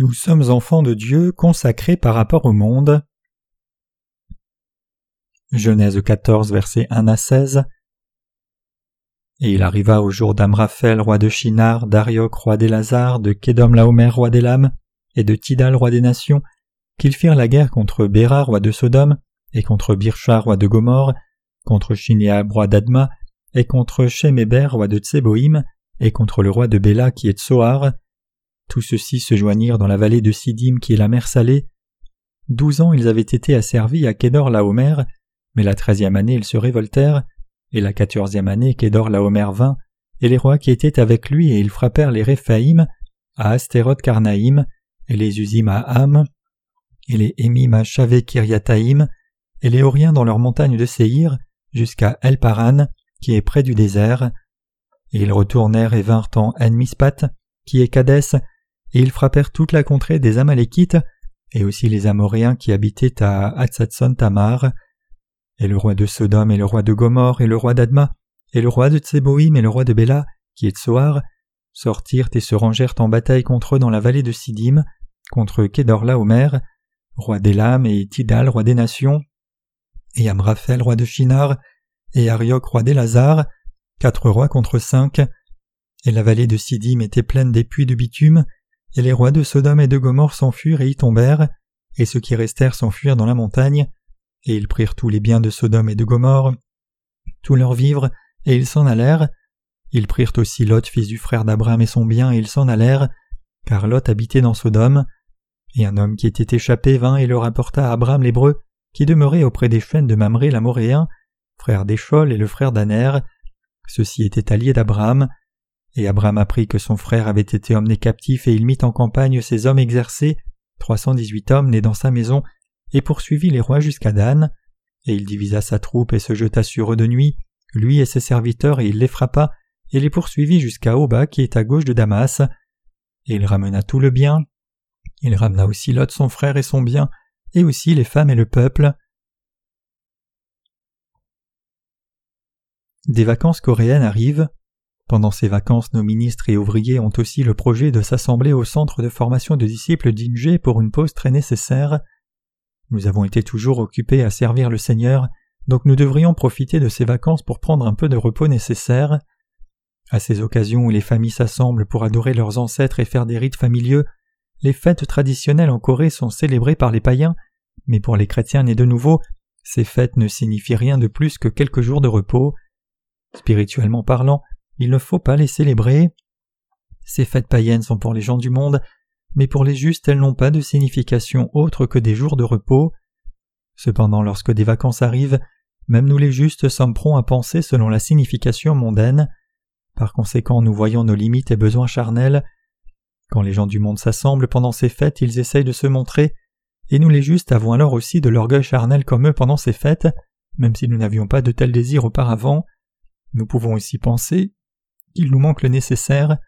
Nous sommes enfants de Dieu consacrés par rapport au monde. Genèse 14, versets 1 à 16. Et il arriva au jour d'Amraphel, roi de Shinar, d'Arioc, roi des Lazars, de Kedom Laomer, roi des Lames, et de Tidal, roi des Nations, qu'ils firent la guerre contre Béra, roi de Sodome, et contre Birsha, roi de Gomorre, contre Shineab, roi d'Adma, et contre Sheméber, roi de Tseboïm, et contre le roi de Béla qui est de Soar, tous ceux-ci se joignirent dans la vallée de Sidim qui est la mer salée. Douze ans ils avaient été asservis à Kédor Laomer, mais la treizième année ils se révoltèrent, et la quatorzième année Kédor Laomer vint, et les rois qui étaient avec lui et ils frappèrent les Réphaïm à Astéroth Karnaïm, et les Usim à Ham, et les Émim à Shavé Kiryataïm, et les Horiens dans leurs montagnes de Séhir, jusqu'à El Paran, qui est près du désert. Et ils retournèrent et vinrent en Enmispat, qui est Kadès, et ils frappèrent toute la contrée des Amalékites, et aussi les Amoréens qui habitaient à Hatzatson Tamar. Et le roi de Sodome et le roi de Gomorre et le roi d'Adma, et le roi de Tseboïm et le roi de Béla, qui est de Soar, sortirent et se rangèrent en bataille contre eux dans la vallée de Sidim, contre Kedorlaomer, roi d'Elam, et Tidal, roi des nations, et Amraphel, roi de Shinar, et Arioc, roi des Lazars, quatre rois contre cinq. Et la vallée de Sidim était pleine des puits de bitume, et les rois de Sodome et de Gomorre s'enfuirent et y tombèrent, et ceux qui restèrent s'enfuirent dans la montagne, et ils prirent tous les biens de Sodome et de Gomorre, tous leurs vivres, et ils s'en allèrent. Ils prirent aussi Lot, fils du frère d'Abraham, et son bien, et ils s'en allèrent, car Lot habitait dans Sodome. Et un homme qui était échappé vint et le rapporta à Abraham l'hébreu, qui demeurait auprès des fênes de Mamré l'Amoréen, frère d'Échol et le frère d'Aner. Ceux-ci étaient alliés d'Abraham. Et Abraham apprit que son frère avait été emmené captif et il mit en campagne ses hommes exercés, trois cent dix-huit hommes nés dans sa maison, et poursuivit les rois jusqu'à Dan. Et il divisa sa troupe et se jeta sur eux de nuit, lui et ses serviteurs, et il les frappa, et les poursuivit jusqu'à Oba qui est à gauche de Damas. Et il ramena tout le bien. Il ramena aussi Lot son frère et son bien, et aussi les femmes et le peuple. Des vacances coréennes arrivent. Pendant ces vacances, nos ministres et ouvriers ont aussi le projet de s'assembler au centre de formation de disciples d'Inge pour une pause très nécessaire. Nous avons été toujours occupés à servir le Seigneur, donc nous devrions profiter de ces vacances pour prendre un peu de repos nécessaire. À ces occasions où les familles s'assemblent pour adorer leurs ancêtres et faire des rites familiaux, les fêtes traditionnelles en Corée sont célébrées par les païens, mais pour les chrétiens nés de nouveau, ces fêtes ne signifient rien de plus que quelques jours de repos. Spirituellement parlant, il ne faut pas les célébrer. Ces fêtes païennes sont pour les gens du monde, mais pour les justes elles n'ont pas de signification autre que des jours de repos. Cependant lorsque des vacances arrivent, même nous les justes sommes prompts à penser selon la signification mondaine. Par conséquent nous voyons nos limites et besoins charnels. Quand les gens du monde s'assemblent pendant ces fêtes, ils essayent de se montrer, et nous les justes avons alors aussi de l'orgueil charnel comme eux pendant ces fêtes, même si nous n'avions pas de tels désirs auparavant. Nous pouvons aussi penser il nous manque le nécessaire.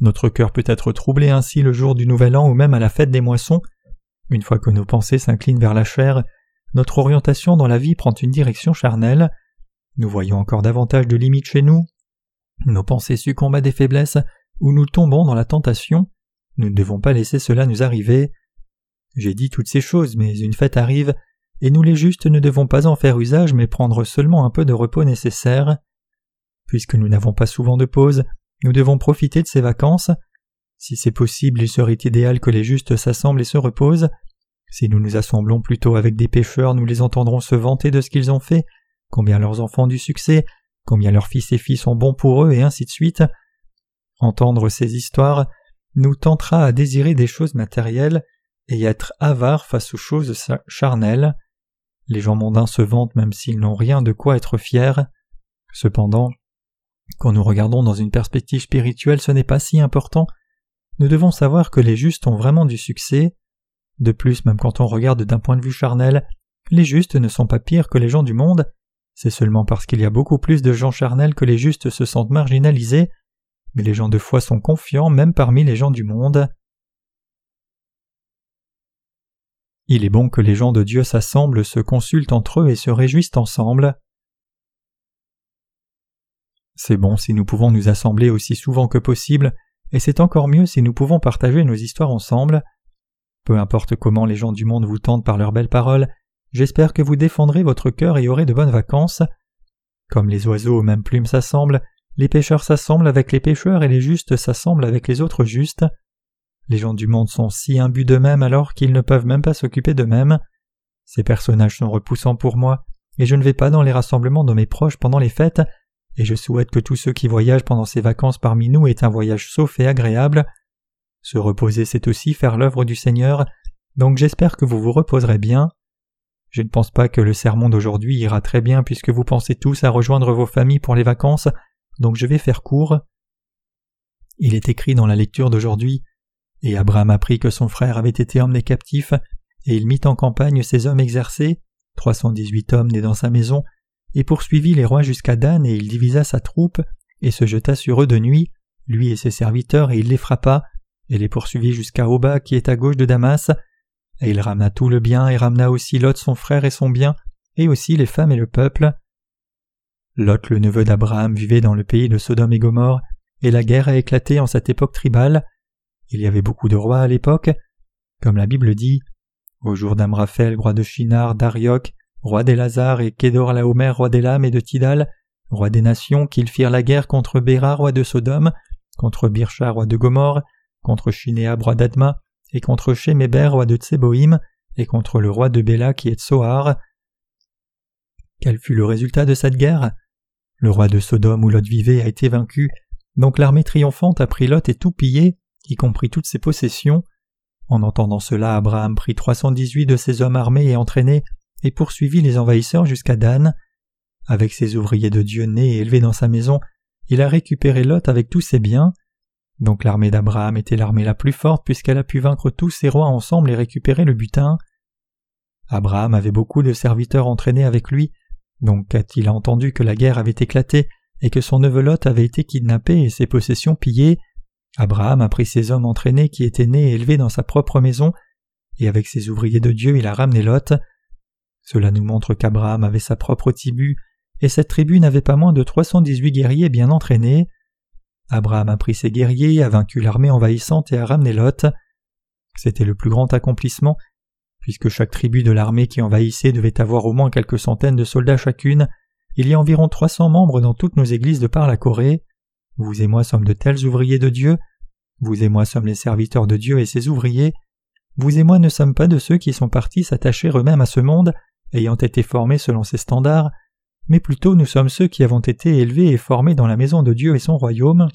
Notre cœur peut être troublé ainsi le jour du Nouvel An ou même à la fête des moissons. Une fois que nos pensées s'inclinent vers la chair, notre orientation dans la vie prend une direction charnelle. Nous voyons encore davantage de limites chez nous. Nos pensées succombent à des faiblesses ou nous tombons dans la tentation. Nous ne devons pas laisser cela nous arriver. J'ai dit toutes ces choses, mais une fête arrive, et nous les justes ne devons pas en faire usage mais prendre seulement un peu de repos nécessaire. Puisque nous n'avons pas souvent de pause, nous devons profiter de ces vacances. Si c'est possible, il serait idéal que les justes s'assemblent et se reposent. Si nous nous assemblons plutôt avec des pécheurs, nous les entendrons se vanter de ce qu'ils ont fait, combien leurs enfants ont du succès, combien leurs fils et filles sont bons pour eux, et ainsi de suite. Entendre ces histoires nous tentera à désirer des choses matérielles et être avares face aux choses charnelles. Les gens mondains se vantent même s'ils n'ont rien de quoi être fiers. Cependant, quand nous regardons dans une perspective spirituelle, ce n'est pas si important. Nous devons savoir que les justes ont vraiment du succès. De plus, même quand on regarde d'un point de vue charnel, les justes ne sont pas pires que les gens du monde. C'est seulement parce qu'il y a beaucoup plus de gens charnels que les justes se sentent marginalisés, mais les gens de foi sont confiants même parmi les gens du monde. Il est bon que les gens de Dieu s'assemblent, se consultent entre eux et se réjouissent ensemble. C'est bon si nous pouvons nous assembler aussi souvent que possible, et c'est encore mieux si nous pouvons partager nos histoires ensemble. Peu importe comment les gens du monde vous tentent par leurs belles paroles, j'espère que vous défendrez votre cœur et aurez de bonnes vacances. Comme les oiseaux aux mêmes plumes s'assemblent, les pécheurs s'assemblent avec les pécheurs et les justes s'assemblent avec les autres justes. Les gens du monde sont si imbus d'eux-mêmes alors qu'ils ne peuvent même pas s'occuper d'eux-mêmes. Ces personnages sont repoussants pour moi, et je ne vais pas dans les rassemblements de mes proches pendant les fêtes, et je souhaite que tous ceux qui voyagent pendant ces vacances parmi nous aient un voyage sauf et agréable. Se reposer, c'est aussi faire l'œuvre du Seigneur, donc j'espère que vous vous reposerez bien. Je ne pense pas que le sermon d'aujourd'hui ira très bien puisque vous pensez tous à rejoindre vos familles pour les vacances, donc je vais faire court. Il est écrit dans la lecture d'aujourd'hui Et Abraham apprit que son frère avait été emmené captif, et il mit en campagne ses hommes exercés, trois cent dix-huit hommes nés dans sa maison, et poursuivit les rois jusqu'à Dan, et il divisa sa troupe, et se jeta sur eux de nuit, lui et ses serviteurs, et il les frappa, et les poursuivit jusqu'à Oba qui est à gauche de Damas, et il ramena tout le bien, et ramena aussi Lot son frère et son bien, et aussi les femmes et le peuple. Lot le neveu d'Abraham vivait dans le pays de Sodome et Gomorre, et la guerre a éclaté en cette époque tribale. Il y avait beaucoup de rois à l'époque. Comme la Bible dit, au jour d'Amraphel, roi de Shinar, d'Arioch, roi des Lazars, et Kédor Laomer, roi des Lames et de Tidal, roi des nations, qu'ils firent la guerre contre Béra, roi de Sodome, contre Birsha, roi de Gomorre, contre Shinéab, roi d'Adma, et contre Sheméber, roi de Tseboïm, et contre le roi de Béla qui est Tsoar. Quel fut le résultat de cette guerre? Le roi de Sodome où Lot vivait a été vaincu, donc l'armée triomphante a pris Lot et tout pillé, y compris toutes ses possessions. En entendant cela, Abraham prit trois cent dix-huit de ses hommes armés et entraînés, et poursuivit les envahisseurs jusqu'à Dan. Avec ses ouvriers de Dieu nés et élevés dans sa maison, il a récupéré Lot avec tous ses biens. Donc l'armée d'Abraham était l'armée la plus forte puisqu'elle a pu vaincre tous ses rois ensemble et récupérer le butin. Abraham avait beaucoup de serviteurs entraînés avec lui, donc quand il a entendu que la guerre avait éclaté et que son neveu Lot avait été kidnappé et ses possessions pillées, Abraham a pris ses hommes entraînés qui étaient nés et élevés dans sa propre maison, et avec ses ouvriers de Dieu il a ramené Lot. Cela nous montre qu'Abraham avait sa propre tribu, et cette tribu n'avait pas moins de 318 guerriers bien entraînés. Abraham a pris ses guerriers, a vaincu l'armée envahissante et a ramené Lot. C'était le plus grand accomplissement, puisque chaque tribu de l'armée qui envahissait devait avoir au moins quelques centaines de soldats chacune. Il y a environ 300 membres dans toutes nos églises de par la Corée. Vous et moi sommes de tels ouvriers de Dieu. Vous et moi sommes les serviteurs de Dieu et ses ouvriers. Vous et moi ne sommes pas de ceux qui sont partis s'attacher eux-mêmes à ce monde, ayant été formés selon ses standards, mais plutôt nous sommes ceux qui avons été élevés et formés dans la maison de Dieu et son royaume,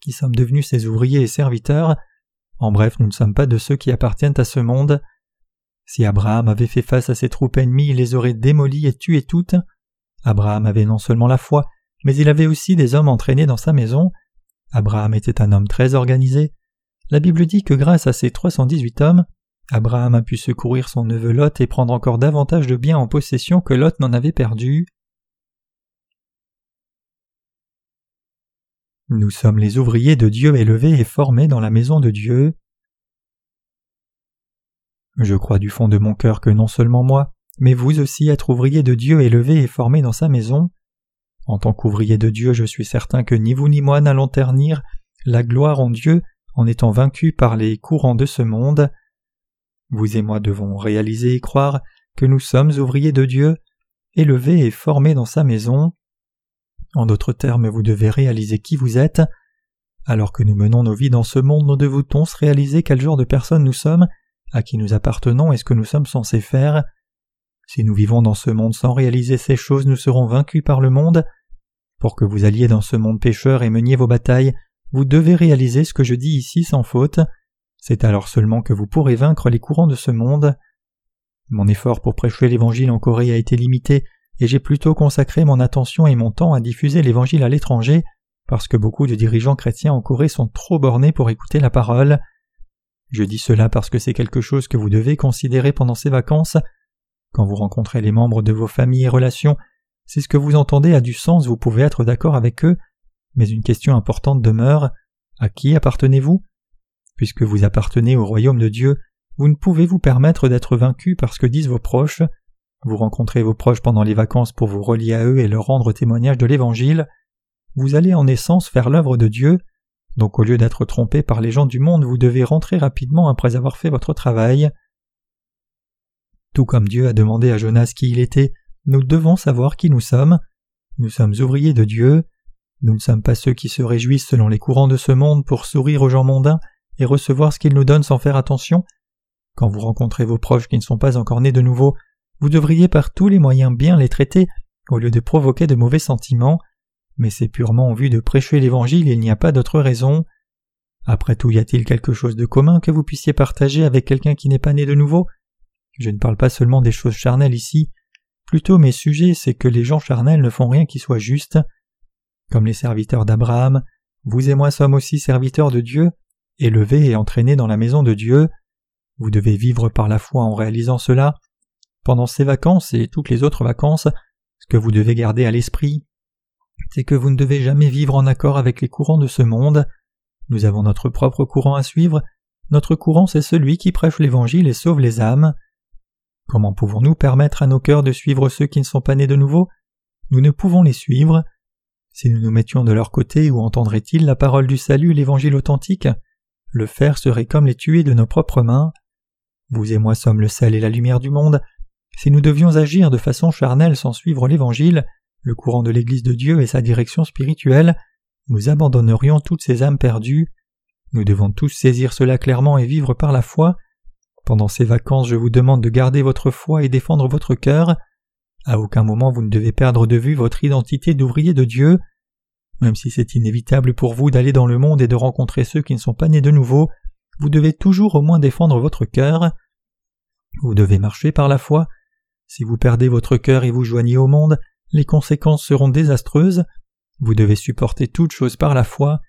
qui sommes devenus ses ouvriers et serviteurs. En bref, nous ne sommes pas de ceux qui appartiennent à ce monde. Si Abraham avait fait face à ses troupes ennemies, il les aurait démolies et tuées toutes. Abraham avait non seulement la foi, mais il avait aussi des hommes entraînés dans sa maison. Abraham était un homme très organisé. La Bible dit que grâce à ces 318 hommes, Abraham a pu secourir son neveu Lot et prendre encore davantage de biens en possession que Lot n'en avait perdu. Nous sommes les ouvriers de Dieu élevés et formés dans la maison de Dieu. Je crois du fond de mon cœur que non seulement moi, mais vous aussi êtes ouvriers de Dieu élevés et formés dans sa maison. En tant qu'ouvrier de Dieu, je suis certain que ni vous ni moi n'allons ternir la gloire en Dieu en étant vaincus par les courants de ce monde. Vous et moi devons réaliser et croire que nous sommes ouvriers de Dieu, élevés et formés dans sa maison. En d'autres termes, vous devez réaliser qui vous êtes. Alors que nous menons nos vies dans ce monde, nous devons tous réaliser quel genre de personnes nous sommes, à qui nous appartenons et ce que nous sommes censés faire. Si nous vivons dans ce monde sans réaliser ces choses, nous serons vaincus par le monde. Pour que vous alliez dans ce monde pécheur et meniez vos batailles, vous devez réaliser ce que je dis ici sans faute. C'est alors seulement que vous pourrez vaincre les courants de ce monde. Mon effort pour prêcher l'Évangile en Corée a été limité, et j'ai plutôt consacré mon attention et mon temps à diffuser l'Évangile à l'étranger, parce que beaucoup de dirigeants chrétiens en Corée sont trop bornés pour écouter la parole. Je dis cela parce que c'est quelque chose que vous devez considérer pendant ces vacances. Quand vous rencontrez les membres de vos familles et relations, si ce que vous entendez a du sens, vous pouvez être d'accord avec eux, mais une question importante demeure à qui appartenez-vous? Puisque vous appartenez au royaume de Dieu, vous ne pouvez vous permettre d'être vaincu par ce que disent vos proches. Vous rencontrez vos proches pendant les vacances pour vous relier à eux et leur rendre témoignage de l'Évangile. Vous allez en essence faire l'œuvre de Dieu. Donc au lieu d'être trompé par les gens du monde, vous devez rentrer rapidement après avoir fait votre travail. Tout comme Dieu a demandé à Jonas qui il était, nous devons savoir qui nous sommes. Nous sommes ouvriers de Dieu. Nous ne sommes pas ceux qui se réjouissent selon les courants de ce monde pour sourire aux gens mondains et recevoir ce qu'ils nous donnent sans faire attention. Quand vous rencontrez vos proches qui ne sont pas encore nés de nouveau, vous devriez par tous les moyens bien les traiter au lieu de provoquer de mauvais sentiments mais c'est purement en vue de prêcher l'Évangile, il n'y a pas d'autre raison. Après tout, y a-t-il quelque chose de commun que vous puissiez partager avec quelqu'un qui n'est pas né de nouveau? Je ne parle pas seulement des choses charnelles ici, plutôt mes sujets, c'est que les gens charnels ne font rien qui soit juste. Comme les serviteurs d'Abraham, vous et moi sommes aussi serviteurs de Dieu, élevés et entraînés dans la maison de Dieu. Vous devez vivre par la foi en réalisant cela. Pendant ces vacances et toutes les autres vacances, ce que vous devez garder à l'esprit, c'est que vous ne devez jamais vivre en accord avec les courants de ce monde. Nous avons notre propre courant à suivre. Notre courant, c'est celui qui prêche l'Évangile et sauve les âmes. Comment pouvons-nous permettre à nos cœurs de suivre ceux qui ne sont pas nés de nouveau? Nous ne pouvons les suivre. Si nous nous mettions de leur côté, où entendraient-ils la parole du salut, l'Évangile authentique? Le faire serait comme les tuer de nos propres mains. Vous et moi sommes le sel et la lumière du monde. Si nous devions agir de façon charnelle sans suivre l'Évangile, le courant de l'Église de Dieu et sa direction spirituelle, nous abandonnerions toutes ces âmes perdues. Nous devons tous saisir cela clairement et vivre par la foi. Pendant ces vacances, je vous demande de garder votre foi et défendre votre cœur. À aucun moment vous ne devez perdre de vue votre identité d'ouvrier de Dieu. Même si c'est inévitable pour vous d'aller dans le monde et de rencontrer ceux qui ne sont pas nés de nouveau, vous devez toujours au moins défendre votre cœur. Vous devez marcher par la foi. Si vous perdez votre cœur et vous joignez au monde, les conséquences seront désastreuses. Vous devez supporter toutes choses par la foi.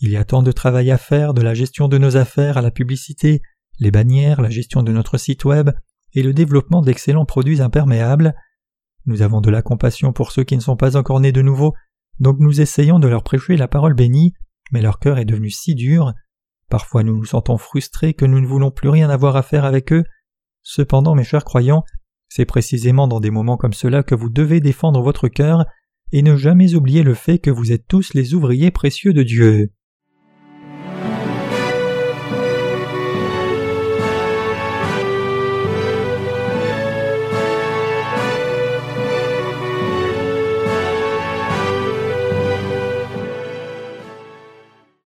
Il y a tant de travail à faire, de la gestion de nos affaires à la publicité, les bannières, la gestion de notre site web et le développement d'excellents produits imperméables. Nous avons de la compassion pour ceux qui ne sont pas encore nés de nouveau, donc nous essayons de leur prêcher la parole bénie, mais leur cœur est devenu si dur. Parfois nous nous sentons frustrés que nous ne voulons plus rien avoir à faire avec eux. Cependant, mes chers croyants, c'est précisément dans des moments comme cela que vous devez défendre votre cœur et ne jamais oublier le fait que vous êtes tous les ouvriers précieux de Dieu.